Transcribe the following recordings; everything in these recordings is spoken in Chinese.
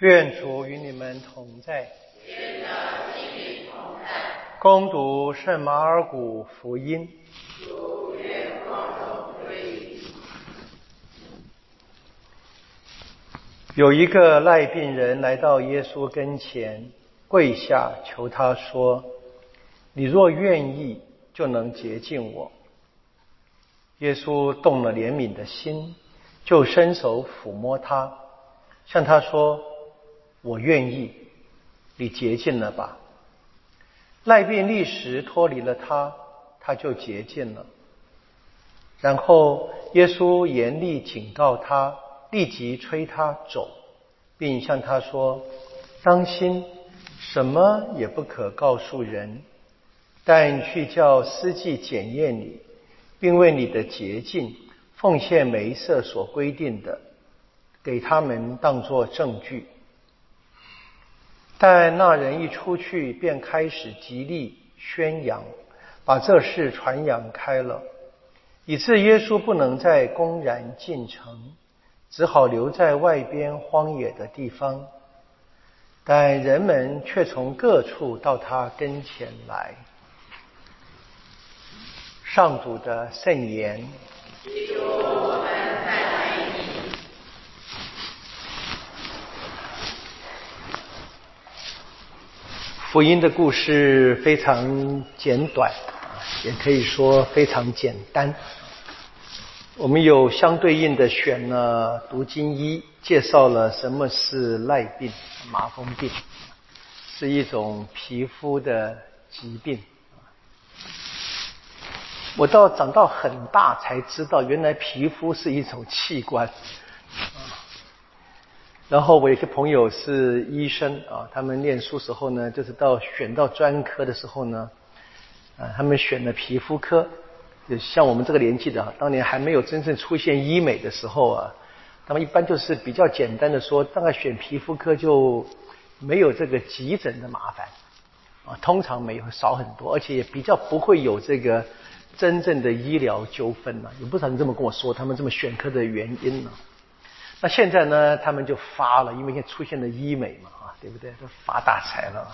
愿主与你们同在。愿的心灵同在。攻读圣马尔谷福音。有一个赖病人来到耶稣跟前，跪下求他说：“你若愿意，就能洁净我。”耶稣动了怜悯的心，就伸手抚摸他，向他说。我愿意，你洁净了吧。赖病立时脱离了他，他就洁净了。然后耶稣严厉警告他，立即催他走，并向他说：“当心，什么也不可告诉人，但去叫司祭检验你，并为你的洁净奉献梅瑟所规定的，给他们当作证据。”但那人一出去，便开始极力宣扬，把这事传扬开了，以致耶稣不能再公然进城，只好留在外边荒野的地方。但人们却从各处到他跟前来。上主的圣言。福音的故事非常简短，也可以说非常简单。我们有相对应的选了读经一，介绍了什么是赖病、麻风病，是一种皮肤的疾病。我到长到很大才知道，原来皮肤是一种器官。然后我有些朋友是医生啊，他们念书时候呢，就是到选到专科的时候呢，啊，他们选了皮肤科。像我们这个年纪的，当年还没有真正出现医美的时候啊，他们一般就是比较简单的说，大概选皮肤科就没有这个急诊的麻烦啊，通常没有少很多，而且也比较不会有这个真正的医疗纠纷呢。有不少人这么跟我说，他们这么选科的原因呢。那现在呢？他们就发了，因为现在出现了医美嘛，啊，对不对？都发大财了。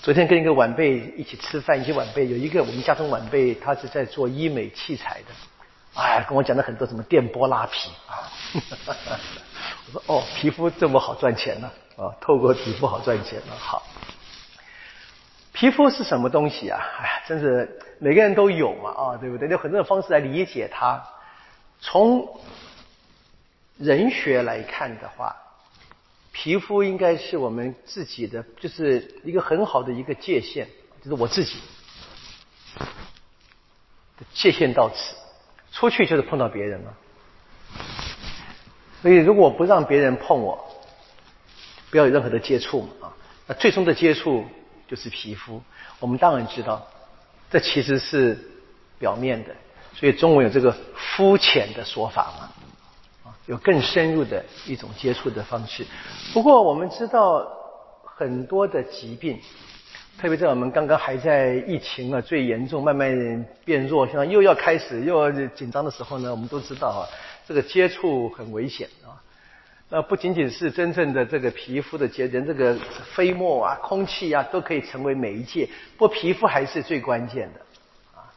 昨天跟一个晚辈一起吃饭，一些晚辈有一个我们家中晚辈，他是在做医美器材的，哎，跟我讲了很多什么电波拉皮啊。我说哦，皮肤这么好赚钱呢？啊，透过皮肤好赚钱了。好，皮肤是什么东西啊？哎，真是每个人都有嘛，啊，对不对？有很多种方式来理解它，从。人学来看的话，皮肤应该是我们自己的，就是一个很好的一个界限，就是我自己界限到此，出去就是碰到别人了。所以如果不让别人碰我，不要有任何的接触嘛啊，那最终的接触就是皮肤。我们当然知道，这其实是表面的，所以中文有这个肤浅的说法嘛。有更深入的一种接触的方式。不过我们知道很多的疾病，特别在我们刚刚还在疫情啊最严重、慢慢变弱，现在又要开始又要紧张的时候呢，我们都知道啊，这个接触很危险啊。那不仅仅是真正的这个皮肤的接连，这个飞沫啊、空气啊都可以成为媒介，不过皮肤还是最关键的啊，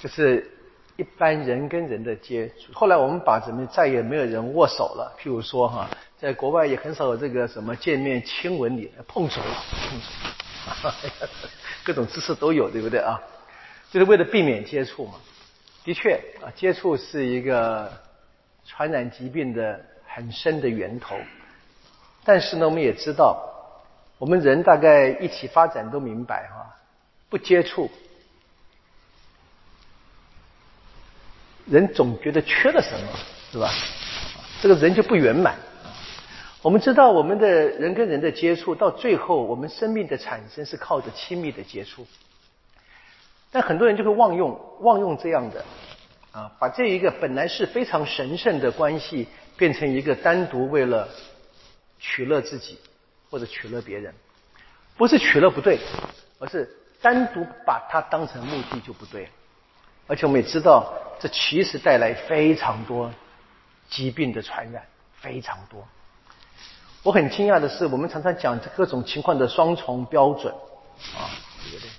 就是。一般人跟人的接触，后来我们把怎么再也没有人握手了。譬如说哈，在国外也很少有这个什么见面亲吻你碰手，碰手，各种姿势都有，对不对啊？就是为了避免接触嘛。的确啊，接触是一个传染疾病的很深的源头。但是呢，我们也知道，我们人大概一起发展都明白哈，不接触。人总觉得缺了什么，是吧？这个人就不圆满。我们知道，我们的人跟人的接触，到最后，我们生命的产生是靠着亲密的接触。但很多人就会妄用，妄用这样的啊，把这一个本来是非常神圣的关系，变成一个单独为了取乐自己或者取乐别人。不是取乐不对，而是单独把它当成目的就不对。而且我们也知道。这其实带来非常多疾病的传染，非常多。我很惊讶的是，我们常常讲各种情况的双重标准啊，对不对？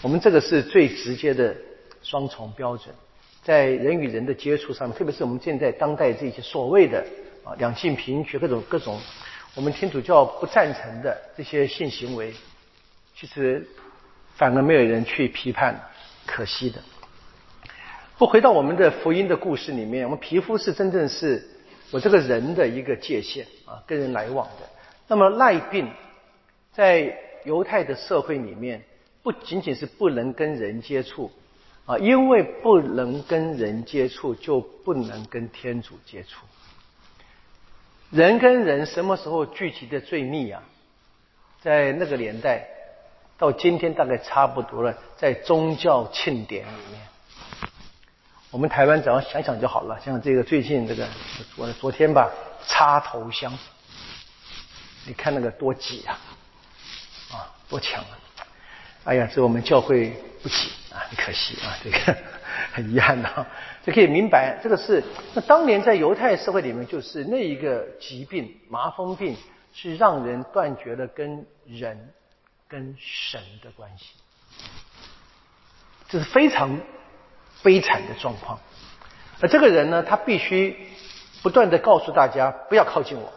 我们这个是最直接的双重标准，在人与人的接触上面，特别是我们现在当代这些所谓的啊两性平权各种各种，我们天主教不赞成的这些性行为，其实反而没有人去批判，可惜的。不回到我们的福音的故事里面，我们皮肤是真正是我这个人的一个界限啊，跟人来往的。那么赖病在犹太的社会里面，不仅仅是不能跟人接触啊，因为不能跟人接触，就不能跟天主接触。人跟人什么时候聚集的最密啊？在那个年代，到今天大概差不多了，在宗教庆典里面。我们台湾只要想想就好了，像这个最近这个我昨天吧，插头香，你看那个多挤啊，啊多抢啊！哎呀，这我们教会不起啊，很可惜啊，这个 很遗憾的，这可以明白，这个是那当年在犹太社会里面，就是那一个疾病麻风病，是让人断绝了跟人跟神的关系，这是非常。悲惨的状况，而这个人呢，他必须不断的告诉大家不要靠近我。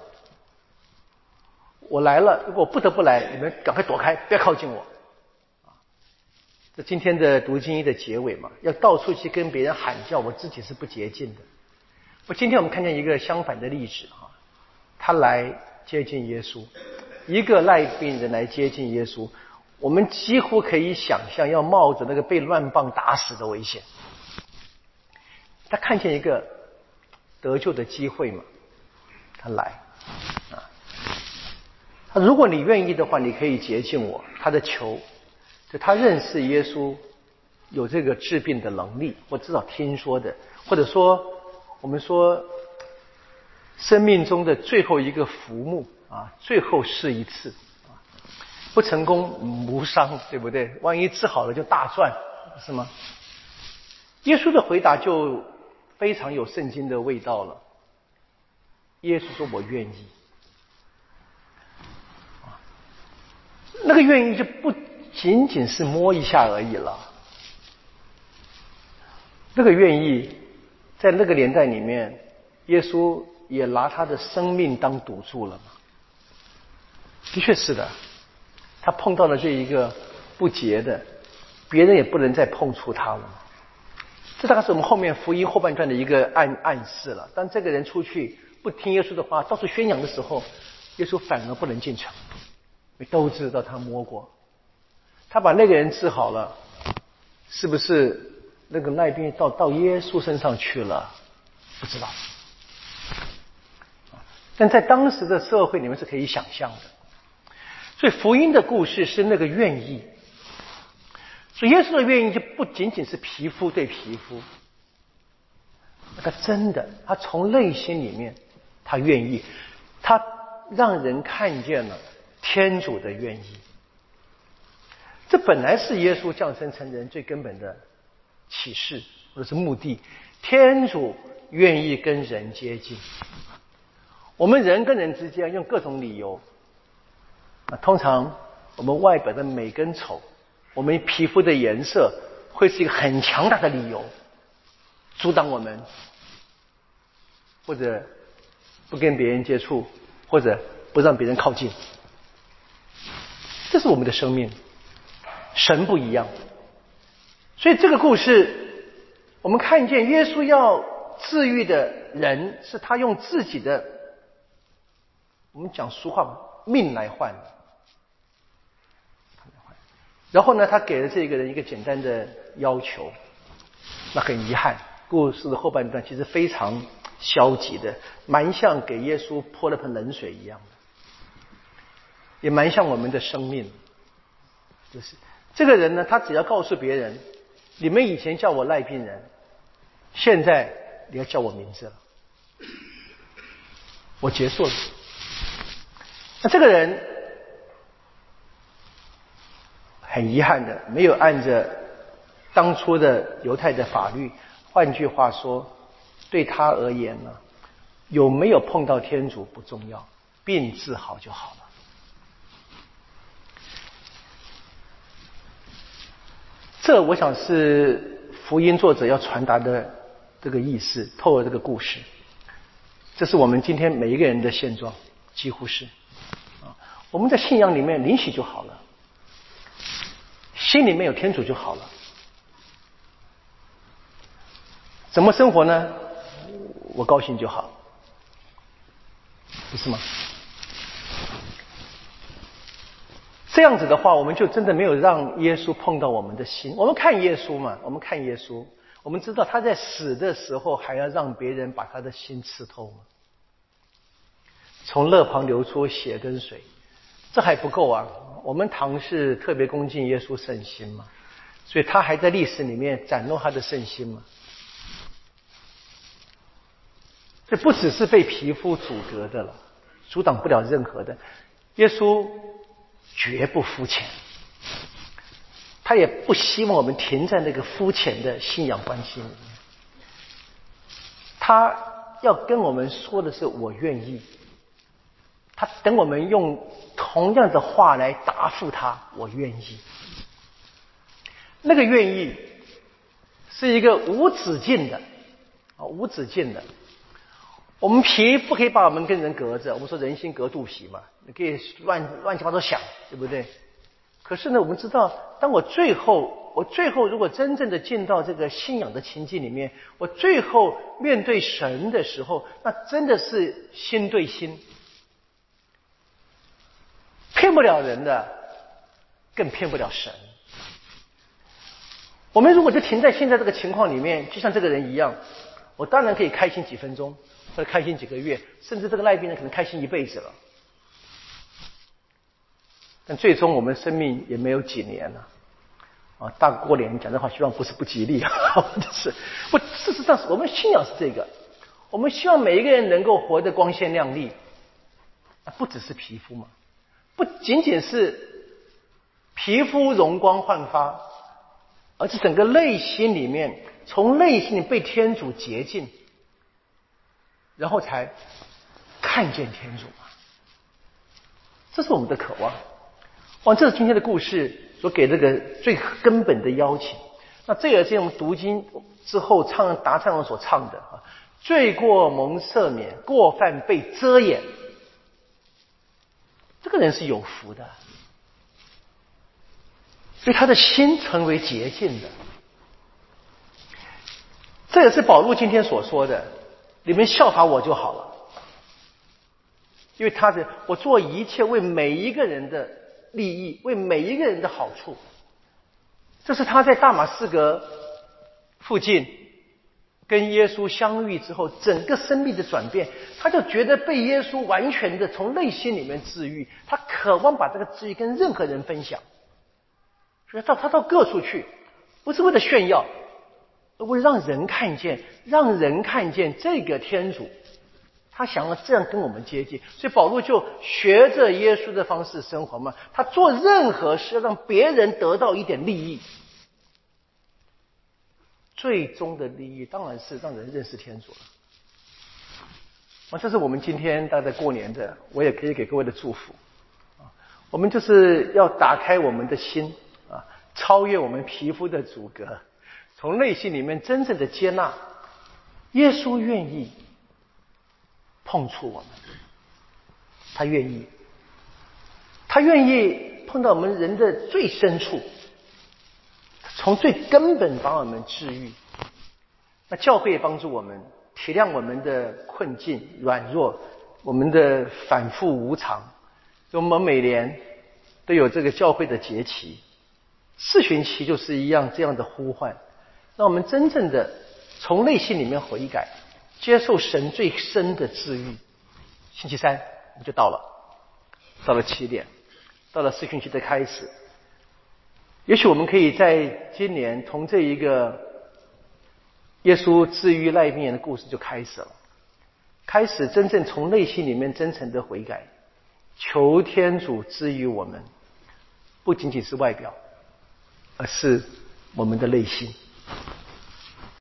我来了，如果不得不来，你们赶快躲开，不要靠近我。这今天的读经一的结尾嘛，要到处去跟别人喊叫，我自己是不洁净的。不，今天我们看见一个相反的例子啊，他来接近耶稣，一个赖病人来接近耶稣，我们几乎可以想象要冒着那个被乱棒打死的危险。他看见一个得救的机会嘛，他来啊，他如果你愿意的话，你可以接近我。他的求，就他认识耶稣有这个治病的能力，或至少听说的，或者说我们说生命中的最后一个浮木啊，最后试一次啊，不成功无伤，对不对？万一治好了就大赚，是吗？耶稣的回答就。非常有圣经的味道了。耶稣说：“我愿意。”那个愿意就不仅仅是摸一下而已了。那个愿意，在那个年代里面，耶稣也拿他的生命当赌注了嘛？的确是的，他碰到了这一个不洁的，别人也不能再碰触他了。这大概是我们后面福音后半段的一个暗暗示了。当这个人出去不听耶稣的话，到处宣扬的时候，耶稣反而不能进城。都知道他摸过，他把那个人治好了，是不是那个赖病到到耶稣身上去了？不知道。但在当时的社会里面是可以想象的。所以福音的故事是那个愿意。所以耶稣的愿意就不仅仅是皮肤对皮肤，他真的，他从内心里面，他愿意，他让人看见了天主的愿意。这本来是耶稣降生成人最根本的启示或者是目的。天主愿意跟人接近，我们人跟人之间用各种理由，啊，通常我们外表的美跟丑。我们皮肤的颜色会是一个很强大的理由，阻挡我们，或者不跟别人接触，或者不让别人靠近。这是我们的生命，神不一样。所以这个故事，我们看见耶稣要治愈的人，是他用自己的，我们讲俗话，命来换。然后呢，他给了这个人一个简单的要求，那很遗憾，故事的后半段其实非常消极的，蛮像给耶稣泼了盆冷水一样的，也蛮像我们的生命，就是这个人呢，他只要告诉别人，你们以前叫我赖病人，现在你要叫我名字了，我结束了。那这个人。很遗憾的，没有按着当初的犹太的法律。换句话说，对他而言呢，有没有碰到天主不重要，病治好就好了。这我想是福音作者要传达的这个意思，透过这个故事，这是我们今天每一个人的现状，几乎是啊，我们在信仰里面灵洗就好了，心里面有天主就好了。怎么生活呢？我高兴就好，不是吗？这样子的话，我们就真的没有让耶稣碰到我们的心。我们看耶稣嘛，我们看耶稣，我们知道他在死的时候还要让别人把他的心刺透嘛，从肋旁流出血跟水，这还不够啊！我们唐是特别恭敬耶稣圣心嘛，所以他还在历史里面展露他的圣心嘛。这不只是被皮肤阻隔的了，阻挡不了任何的。耶稣绝不肤浅，他也不希望我们停在那个肤浅的信仰关系里面。他要跟我们说的是“我愿意”，他等我们用同样的话来答复他“我愿意”。那个愿意是一个无止境的啊，无止境的。我们皮不可以把我们跟人隔着，我们说人心隔肚皮嘛，你可以乱乱七八糟想，对不对？可是呢，我们知道，当我最后，我最后如果真正的进到这个信仰的情境里面，我最后面对神的时候，那真的是心对心，骗不了人的，更骗不了神。我们如果就停在现在这个情况里面，就像这个人一样，我当然可以开心几分钟。或者开心几个月，甚至这个赖病人可能开心一辈子了。但最终我们生命也没有几年了。啊，大过年讲这话，希望不是不吉利啊，就是不。事实上，我们信仰是这个，我们希望每一个人能够活得光鲜亮丽。不只是皮肤嘛，不仅仅是皮肤容光焕发，而是整个内心里面，从内心里被天主洁净。然后才看见天主嘛，这是我们的渴望。哇，这是今天的故事所给这个最根本的邀请。那这也是我们读经之后唱答唱所唱的啊，罪过蒙赦免，过犯被遮掩，这个人是有福的，所以他的心成为洁净的。这也是宝路今天所说的。你们效法我就好了，因为他是我做一切为每一个人的利益，为每一个人的好处。这是他在大马士革附近跟耶稣相遇之后，整个生命的转变，他就觉得被耶稣完全的从内心里面治愈，他渴望把这个治愈跟任何人分享，所以到他到各处去，不是为了炫耀。为了让人看见，让人看见这个天主，他想要这样跟我们接近，所以保罗就学着耶稣的方式生活嘛。他做任何事，让别人得到一点利益，最终的利益当然是让人认识天主了。啊，这是我们今天大家过年的，我也可以给各位的祝福啊。我们就是要打开我们的心啊，超越我们皮肤的阻隔。从内心里面真正的接纳，耶稣愿意碰触我们，他愿意，他愿意碰到我们人的最深处，从最根本把我们治愈。那教会也帮助我们体谅我们的困境、软弱，我们的反复无常。我们每年都有这个教会的节期，四旬期就是一样这样的呼唤。让我们真正的从内心里面悔改，接受神最深的治愈。星期三我们就到了，到了起点，到了四旬期的开始。也许我们可以在今年从这一个耶稣治愈赖病人的故事就开始了，开始真正从内心里面真诚的悔改，求天主治愈我们，不仅仅是外表，而是我们的内心。